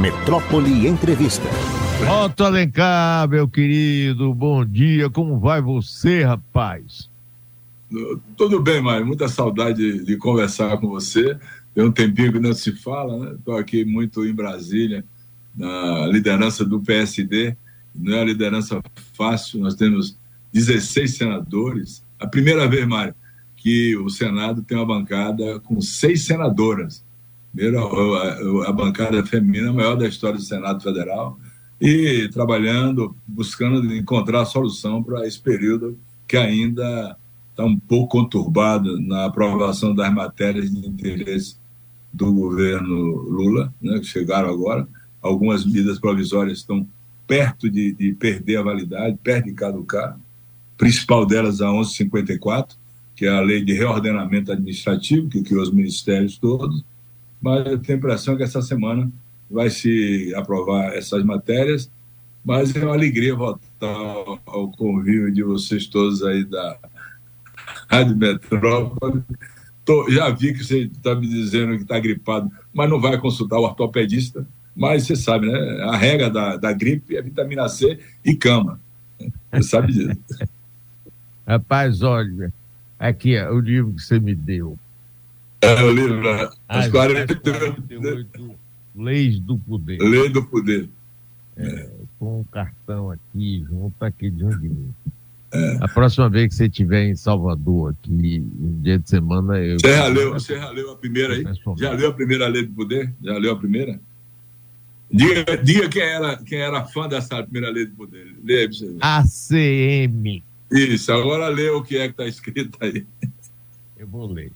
Metrópole Entrevista. Otto Alencar, meu querido, bom dia. Como vai você, rapaz? Tudo bem, Mário. Muita saudade de conversar com você. Tem um tempinho que não se fala, né? Estou aqui muito em Brasília, na liderança do PSD. Não é a liderança fácil, nós temos 16 senadores. A primeira vez, Mário, que o Senado tem uma bancada com seis senadoras. Primeiro, a, bancada feminina maior da história do Senado Federal e trabalhando, buscando encontrar a solução para esse período que ainda está um pouco conturbado na aprovação das matérias de interesse do governo Lula, né, que chegaram agora. Algumas medidas provisórias estão perto de, de perder a validade, perto de caducar. Principal delas, a 1154, que é a lei de reordenamento administrativo, que criou os ministérios todos. Mas eu tenho a impressão que essa semana vai se aprovar essas matérias, mas é uma alegria voltar ao convívio de vocês todos aí da Rádio Metrópole. Tô, já vi que você está me dizendo que está gripado, mas não vai consultar o ortopedista. Mas você sabe, né? A regra da, da gripe é vitamina C e cama. Você sabe disso. Rapaz, olha, aqui é o livro que você me deu. É o livro? As, As 48, 48 Leis do Poder. Lei do Poder. É, com um cartão aqui, junto aqui de onde é. A próxima vez que você estiver em Salvador, aqui, um dia de semana. Eu... Você, já leu, você já leu a primeira aí? Já leu a primeira lei do poder? Já leu a primeira? Diga, diga quem, era, quem era fã dessa primeira lei do poder. Lê pra você ACM. Isso, agora lê o que é que está escrito aí. Eu vou ler.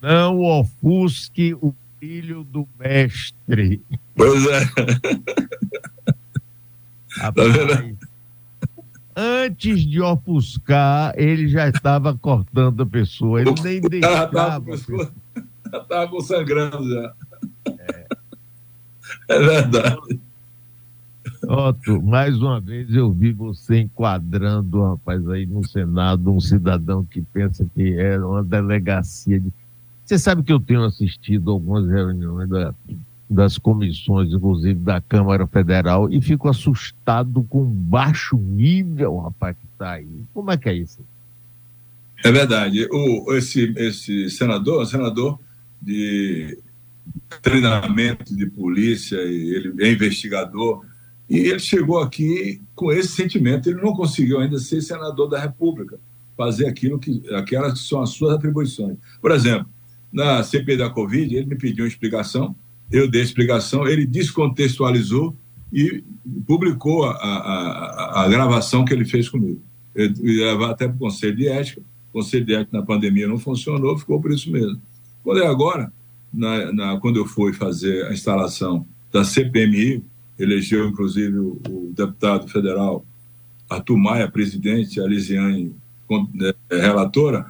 Não ofusque o filho do mestre. Pois é. Rapaz, tá antes de ofuscar, ele já estava cortando a pessoa. Ele nem deixava. Já estava sangrando já. É. é verdade. Otto, mais uma vez eu vi você enquadrando, rapaz, aí no Senado, um cidadão que pensa que é uma delegacia de você sabe que eu tenho assistido algumas reuniões da, das comissões, inclusive da Câmara Federal, e fico assustado com o baixo nível, rapaz, que está aí. Como é que é isso? É verdade. O, esse, esse senador, senador de treinamento de polícia, ele é investigador, e ele chegou aqui com esse sentimento. Ele não conseguiu ainda ser senador da República, fazer aquilo que, aquelas que são as suas atribuições. Por exemplo, na CPI da Covid, ele me pediu uma explicação, eu dei a explicação, ele descontextualizou e publicou a, a, a gravação que ele fez comigo. Ele levar até para o Conselho de Ética, o Conselho de Ética na pandemia não funcionou, ficou por isso mesmo. Quando é agora, na, na, quando eu fui fazer a instalação da CPMI, elegeu inclusive o, o deputado federal Arthur Maia, presidente, a Lisiane, é, relatora,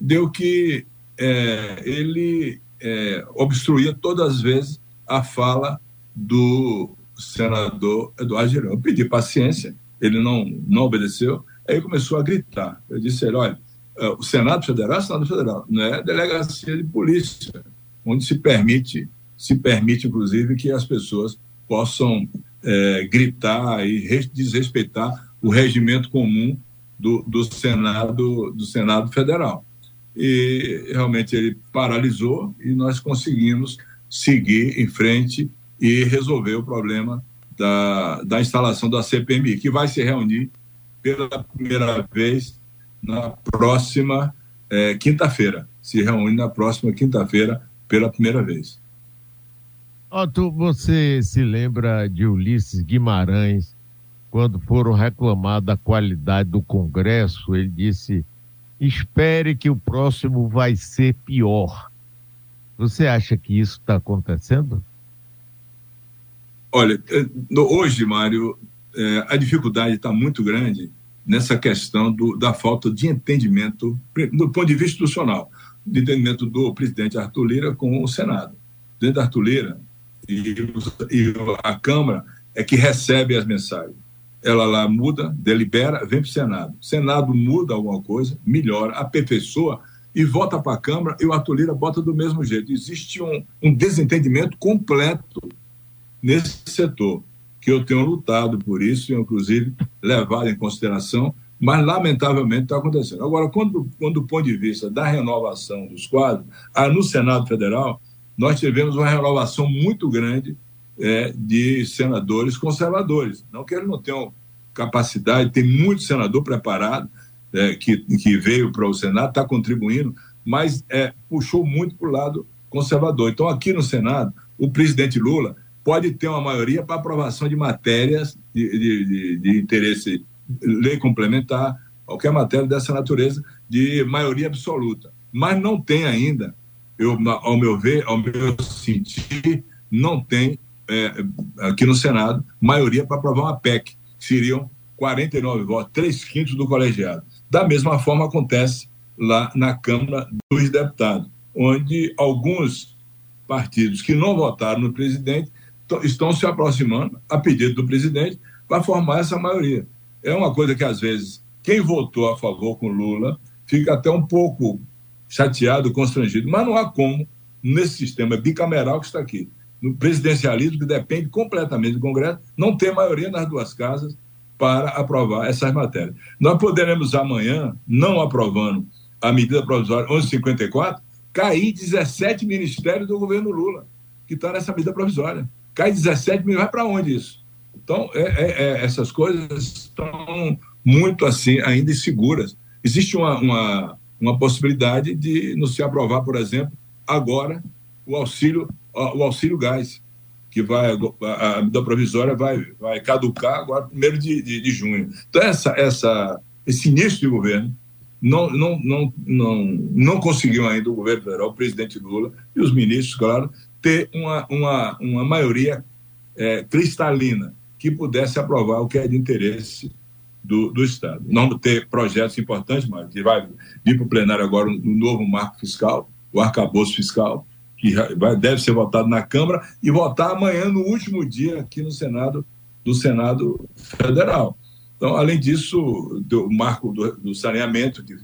deu que é, ele é, obstruía todas as vezes a fala do senador Eduardo Girão. Eu pedi paciência, ele não, não obedeceu, aí começou a gritar. Eu disse ele, olha, é, o Senado Federal é Senado Federal, não é delegacia de polícia, onde se permite, se permite, inclusive, que as pessoas possam é, gritar e desrespeitar o regimento comum do, do Senado do Senado Federal e realmente ele paralisou e nós conseguimos seguir em frente e resolver o problema da, da instalação da CPMI, que vai se reunir pela primeira vez na próxima é, quinta-feira. Se reúne na próxima quinta-feira pela primeira vez. Otto, você se lembra de Ulisses Guimarães, quando foram reclamar da qualidade do Congresso, ele disse espere que o próximo vai ser pior. Você acha que isso está acontecendo? Olha, eh, hoje, Mário, eh, a dificuldade está muito grande nessa questão do, da falta de entendimento, do ponto de vista institucional, de entendimento do presidente Arthur Lira com o Senado. O presidente Arthur Lira e, e a Câmara é que recebe as mensagens ela lá muda, delibera, vem para o Senado. Senado muda alguma coisa, melhora, aperfeiçoa e volta para a Câmara e o Arthur Lira bota do mesmo jeito. Existe um, um desentendimento completo nesse setor, que eu tenho lutado por isso, e inclusive levado em consideração, mas lamentavelmente está acontecendo. Agora, quando, quando do ponto de vista da renovação dos quadros, ah, no Senado Federal, nós tivemos uma renovação muito grande é, de senadores conservadores. Não que eles não tenham capacidade, tem muito senador preparado é, que, que veio para o Senado, está contribuindo, mas é, puxou muito para o lado conservador. Então, aqui no Senado, o presidente Lula pode ter uma maioria para aprovação de matérias de, de, de, de interesse, lei complementar, qualquer matéria dessa natureza, de maioria absoluta. Mas não tem ainda, eu, ao meu ver, ao meu sentir, não tem é, aqui no Senado maioria para aprovar uma PEC. Seriam 49 votos, 3 quintos do colegiado. Da mesma forma acontece lá na Câmara dos Deputados, onde alguns partidos que não votaram no presidente estão se aproximando, a pedido do presidente, para formar essa maioria. É uma coisa que, às vezes, quem votou a favor com Lula fica até um pouco chateado, constrangido, mas não há como, nesse sistema bicameral que está aqui, no presidencialismo, que depende completamente do Congresso, não ter maioria nas duas casas para aprovar essas matérias. Nós poderemos amanhã, não aprovando a medida provisória 1154, cair 17 ministérios do governo Lula, que está nessa medida provisória. Cai 17 milhões, vai para onde isso? Então, é, é, é, essas coisas estão muito assim, ainda inseguras. Existe uma, uma, uma possibilidade de não se aprovar, por exemplo, agora o auxílio, o auxílio gás que vai a medida provisória vai, vai caducar agora primeiro de, de, de, junho. Então essa, essa esse início de governo não não não não não conseguiu ainda o governo federal, o presidente Lula e os ministros, claro, ter uma uma, uma maioria é, cristalina que pudesse aprovar o que é de interesse do, do Estado. Não ter projetos importantes, mas que vai vir para o plenário agora um, um novo marco fiscal, o arcabouço fiscal, que vai, deve ser votado na Câmara e votar amanhã no último dia aqui no Senado do Senado Federal. Então, além disso, o marco do, do saneamento que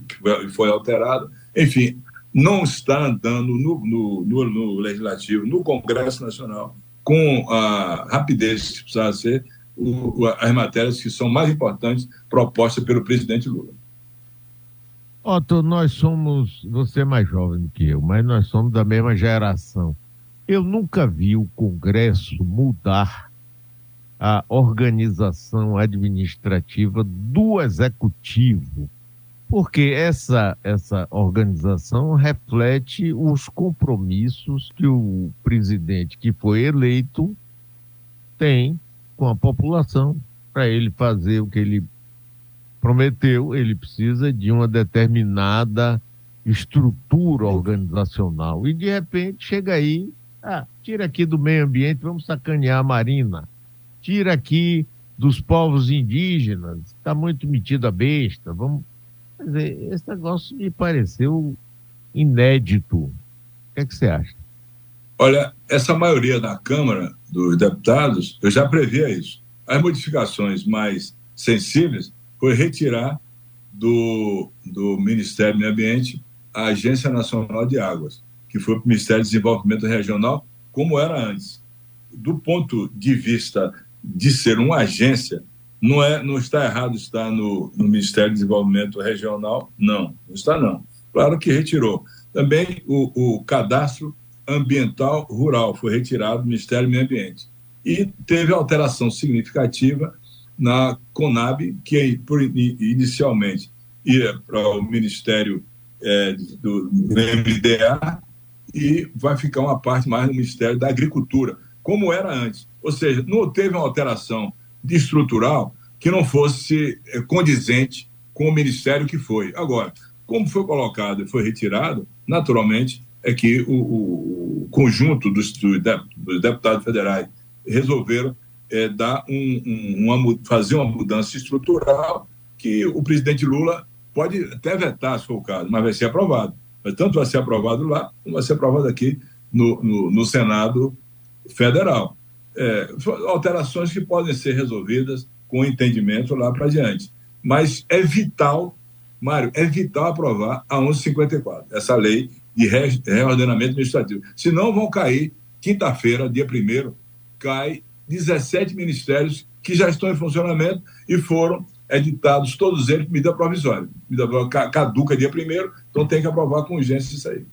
foi alterado, enfim, não está andando no, no, no, no, Legislativo, no Congresso Nacional, com a rapidez que precisa ser o, as matérias que são mais importantes propostas pelo presidente Lula. Otto, nós somos, você é mais jovem do que eu, mas nós somos da mesma geração. Eu nunca vi o Congresso mudar a organização administrativa do executivo, porque essa essa organização reflete os compromissos que o presidente que foi eleito tem com a população para ele fazer o que ele prometeu, ele precisa de uma determinada estrutura organizacional. E de repente chega aí, ah, tira aqui do meio ambiente, vamos sacanear a marina. Tira aqui dos povos indígenas, está muito metido a besta. Vamos. Quer dizer, esse negócio me pareceu inédito. O que, é que você acha? Olha, essa maioria da Câmara dos Deputados, eu já previa isso. As modificações mais sensíveis foi retirar do, do Ministério do Meio Ambiente a Agência Nacional de Águas, que foi para o Ministério do Desenvolvimento Regional, como era antes. Do ponto de vista de ser uma agência, não, é, não está errado estar no, no Ministério do Desenvolvimento Regional, não, não está não. Claro que retirou. Também o, o cadastro ambiental rural foi retirado do Ministério do Meio Ambiente. E teve alteração significativa na Conab, que inicialmente ia para o Ministério é, do, MDA e vai ficar uma parte mais no Ministério da Agricultura, como era antes. Ou seja, não teve uma alteração estrutural que não fosse é, condizente com o Ministério que foi. Agora, como foi colocado e foi retirado, naturalmente é que o, o, o conjunto dos, dos deputados federais resolveram é, dar um, um, uma, fazer uma mudança estrutural que o presidente Lula pode até vetar, se for o caso, mas vai ser aprovado. Mas tanto vai ser aprovado lá, como vai ser aprovado aqui no, no, no Senado Federal. É, alterações que podem ser resolvidas com entendimento lá para diante. Mas é vital, Mário, é vital aprovar a 1154, essa lei de reordenamento administrativo. Senão vão cair, quinta-feira, dia 1 cai 17 ministérios que já estão em funcionamento e foram editados todos eles medida provisória. Medida provisória caduca dia primeiro, então tem que aprovar com urgência isso aí.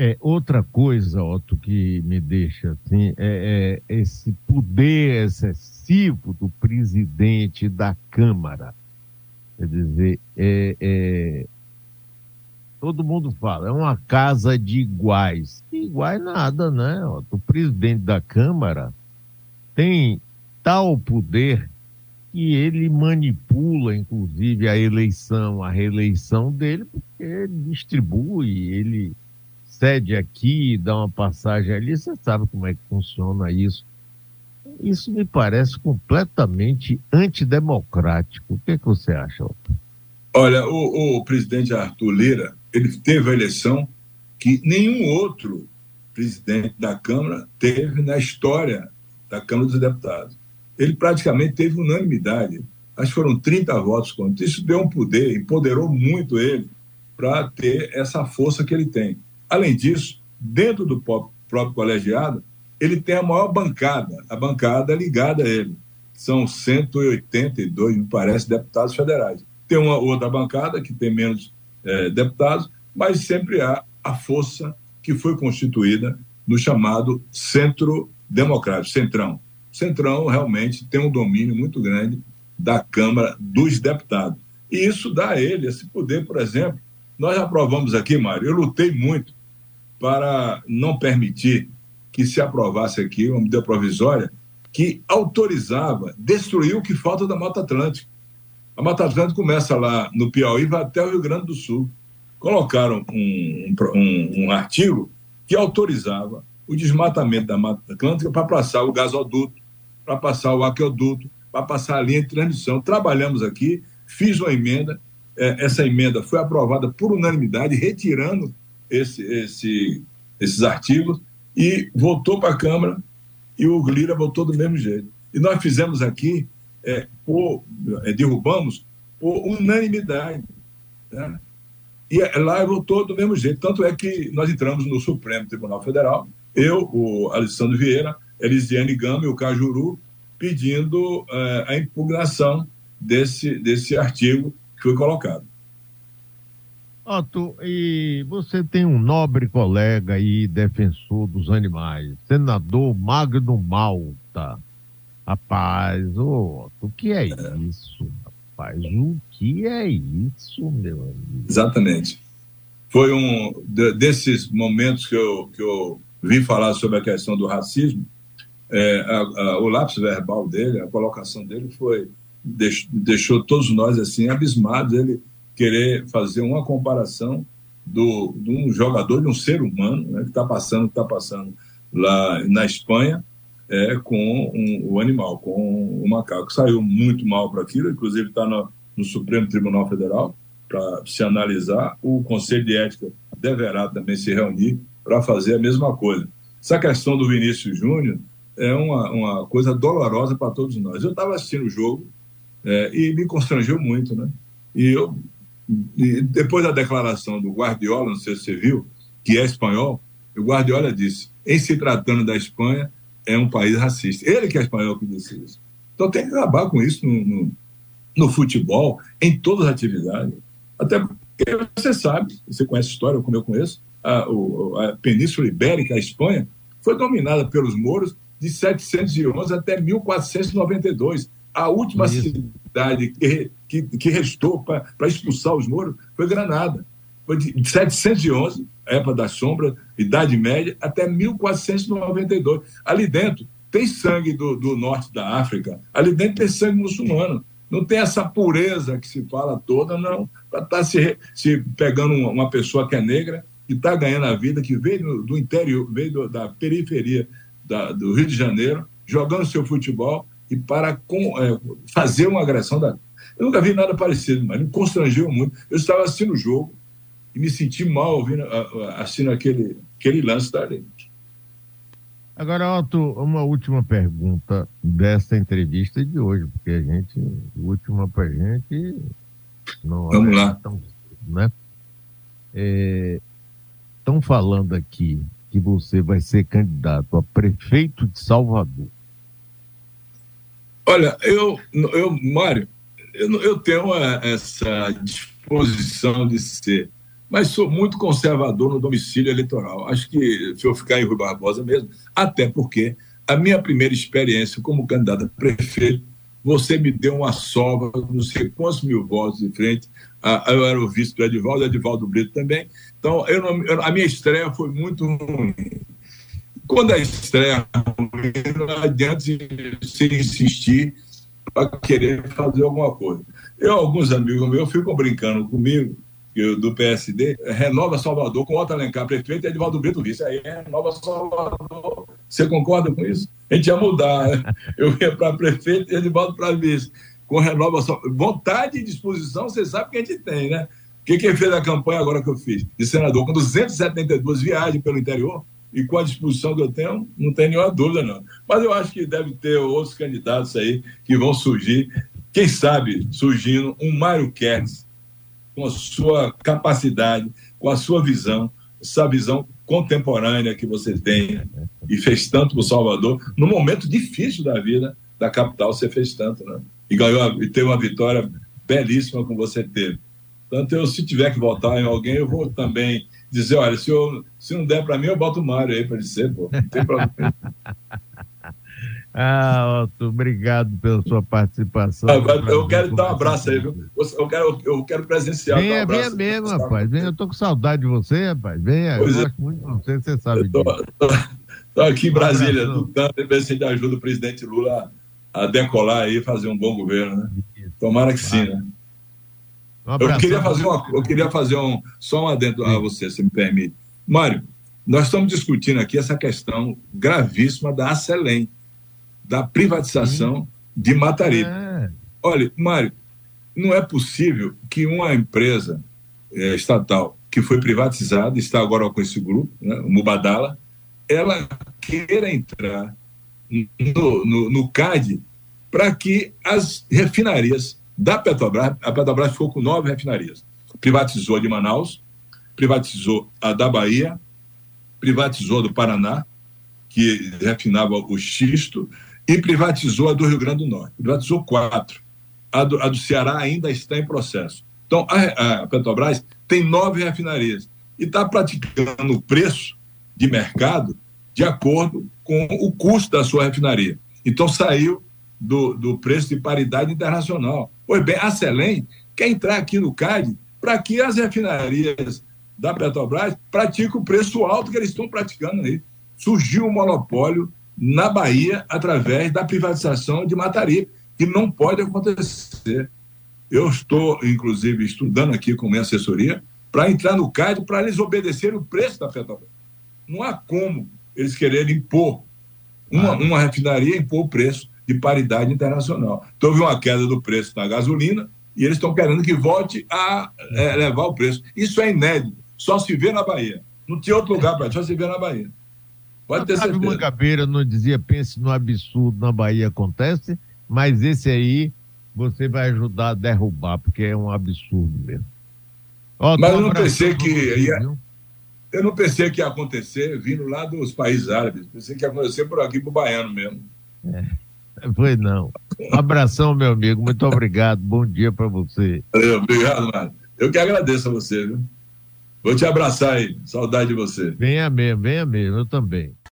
É, outra coisa, Otto, que me deixa assim, é, é esse poder excessivo do presidente da Câmara. Quer dizer, é, é, todo mundo fala, é uma casa de iguais. Iguais nada, né? O presidente da Câmara tem tal poder que ele manipula, inclusive, a eleição, a reeleição dele, porque ele distribui, ele cede aqui, dá uma passagem ali, você sabe como é que funciona isso. Isso me parece completamente antidemocrático. O que, é que você acha, Otto? Olha, o, o presidente Arthur Lira, ele teve a eleição que nenhum outro presidente da Câmara teve na história da Câmara dos Deputados. Ele praticamente teve unanimidade. Acho que foram 30 votos contra. Isso deu um poder, empoderou muito ele para ter essa força que ele tem. Além disso, dentro do próprio colegiado, ele tem a maior bancada, a bancada ligada a ele. São 182, me parece, deputados federais. Tem uma outra bancada que tem menos é, deputados, mas sempre há a força que foi constituída no chamado Centro Democrático, Centrão. Centrão realmente tem um domínio muito grande da Câmara dos Deputados. E isso dá a ele esse poder, por exemplo. Nós aprovamos aqui, Mário, eu lutei muito para não permitir que se aprovasse aqui uma medida provisória que autorizava destruir o que falta da Mata Atlântica. A Mata Atlântica começa lá no Piauí vai até o Rio Grande do Sul. Colocaram um, um, um artigo que autorizava o desmatamento da Mata Atlântica para passar o gasoduto, para passar o aqueduto, para passar a linha de transmissão. Trabalhamos aqui, fiz uma emenda, é, essa emenda foi aprovada por unanimidade, retirando esse, esse, esses artigos e voltou para a Câmara e o Lira votou do mesmo jeito. E nós fizemos aqui, é, por, é, derrubamos por unanimidade. Né? E lá votou do mesmo jeito. Tanto é que nós entramos no Supremo Tribunal Federal, eu, o Alessandro Vieira, Elisiane Gama e o Cajuru, pedindo é, a impugnação desse, desse artigo que foi colocado. Otto, e você tem um nobre colega e defensor dos animais, senador Magno Malta. Rapaz, ô, Otto, o que é isso? Rapaz, o que é isso, meu amigo? Exatamente. Foi um desses momentos que eu, que eu vi falar sobre a questão do racismo. É, a, a, o lápis verbal dele, a colocação dele foi deixou todos nós assim abismados. Ele querer fazer uma comparação do, de um jogador, de um ser humano, né, que está passando, está passando lá na Espanha, é, com um, o animal, com o macaco. Saiu muito mal para aquilo, inclusive está no, no, Supremo Tribunal Federal para se analisar. O Conselho de Ética deverá também se reunir para fazer a mesma coisa. Essa questão do Vinícius Júnior é uma, uma coisa dolorosa para todos nós. Eu estava assistindo o jogo é, e me constrangeu muito, né? E eu e depois da declaração do Guardiola, não sei se você viu, que é espanhol, o Guardiola disse: em se tratando da Espanha, é um país racista. Ele que é espanhol que disse isso. Então tem que acabar com isso no, no, no futebol, em todas as atividades. Até porque você sabe, você conhece a história, como eu conheço, a, a Península Ibérica, a Espanha, foi dominada pelos mouros de 711 até 1492. A última Isso. cidade que, que, que restou para expulsar os mouros foi Granada. De 711, época da sombra, Idade Média, até 1492. Ali dentro tem sangue do, do norte da África, ali dentro tem sangue muçulmano. Não tem essa pureza que se fala toda, não. Para estar tá se, se pegando uma, uma, pessoa que é negra e está ganhando a vida, que veio do, do interior, veio do, da periferia da, do Rio de Janeiro, jogando seu futebol e para com, é, fazer uma agressão da. Eu nunca vi nada parecido, mas me constrangeu muito. Eu estava assistindo o jogo e me senti mal ouvindo, assistindo aquele, aquele lance dali. Agora, Otto, uma última pergunta dessa entrevista de hoje, porque a gente, última para a gente, não Vamos é lá. Tão, né? Estão é, falando aqui que você vai ser candidato a prefeito de Salvador? Olha, eu, eu Mário, eu, eu tenho essa disposição de ser, mas sou muito conservador no domicílio eleitoral. Acho que se eu ficar em Rui Barbosa mesmo, até porque a minha primeira experiência como candidato a prefeito, você me deu uma sova, não sei quantos mil votos de frente. eu era o vice do Edivaldo, Edivaldo Brito também. Então, eu não, a minha estreia foi muito ruim. Quando a estreia não adianta se insistir para querer fazer alguma coisa. Eu, alguns amigos meus ficam brincando comigo, do PSD, renova Salvador com Otto Alencar, prefeito, e Edvaldo Brito vice. Aí renova Salvador. Você concorda com isso? A gente ia mudar. Eu ia para prefeito e Edvaldo para vice. Com renova Salvador. Vontade e disposição, você sabe que a gente tem, né? O que quem fez a campanha agora que eu fiz? De senador, com 272 viagens pelo interior, e com a disposição que eu tenho, não tem nenhuma dúvida, não. Mas eu acho que deve ter outros candidatos aí que vão surgir. Quem sabe surgindo um Mário Kernes, com a sua capacidade, com a sua visão, essa visão contemporânea que você tem e fez tanto para o Salvador, no momento difícil da vida da capital, você fez tanto, né? E ganhou e teve uma vitória belíssima como você teve. Portanto, eu, se tiver que votar em alguém, eu vou também dizer, olha, se, eu, se não der para mim, eu boto o Mário aí para ser, pô. Não tem problema. Ah, Otto, obrigado pela sua participação. Ah, eu quero dar um abraço aí, viu? Eu quero, eu quero presenciar. Venha, um venha mesmo, rapaz. Venha, eu tô com saudade de você, rapaz. Venha, pois eu é. gosto muito de você, você sabe tô, disso. Tô, tô aqui em Brasília, lutando, ver se a ajuda o presidente Lula a decolar aí e fazer um bom governo, né? Tomara que sim, né? Um eu queria fazer uma, eu queria fazer um só um adendo a você, se me permite. Mário, nós estamos discutindo aqui essa questão gravíssima da Acelém, da privatização Sim. de Mataripe. É. Olha, Mário, não é possível que uma empresa é, estatal que foi privatizada, está agora com esse grupo, né, o Mubadala, ela queira entrar no, no, no CAD para que as refinarias da Petrobras, a Petrobras ficou com nove refinarias. Privatizou a de Manaus, privatizou a da Bahia, privatizou a do Paraná, que refinava o xisto, e privatizou a do Rio Grande do Norte. Privatizou quatro. A do, a do Ceará ainda está em processo. Então, a, a Petrobras tem nove refinarias e está praticando o preço de mercado de acordo com o custo da sua refinaria. Então, saiu do, do preço de paridade internacional. Pois bem, a Selem quer entrar aqui no CAD para que as refinarias da Petrobras pratiquem o preço alto que eles estão praticando aí. Surgiu um monopólio na Bahia através da privatização de Mataripe, que não pode acontecer. Eu estou, inclusive, estudando aqui com minha assessoria para entrar no CAD para eles obedecerem o preço da Petrobras. Não há como eles quererem impor uma, uma refinaria impor o preço de paridade internacional. Então, houve uma queda do preço da gasolina e eles estão querendo que volte a é, levar o preço. Isso é inédito. Só se vê na Bahia. Não tinha outro lugar para só se vê na Bahia. Pode ter certeza. Mangabeira não dizia, pense no absurdo, na Bahia acontece, mas esse aí você vai ajudar a derrubar, porque é um absurdo mesmo. Ó, mas eu não pensei que ia, eu não pensei que ia acontecer vindo lá dos países árabes. Pensei que ia acontecer por aqui, para o baiano mesmo. É. Foi não. Um abração, meu amigo. Muito obrigado. Bom dia para você. Obrigado, mano. Eu que agradeço a você, viu? Vou te abraçar aí. Saudade de você. Venha mesmo, venha mesmo. Eu também.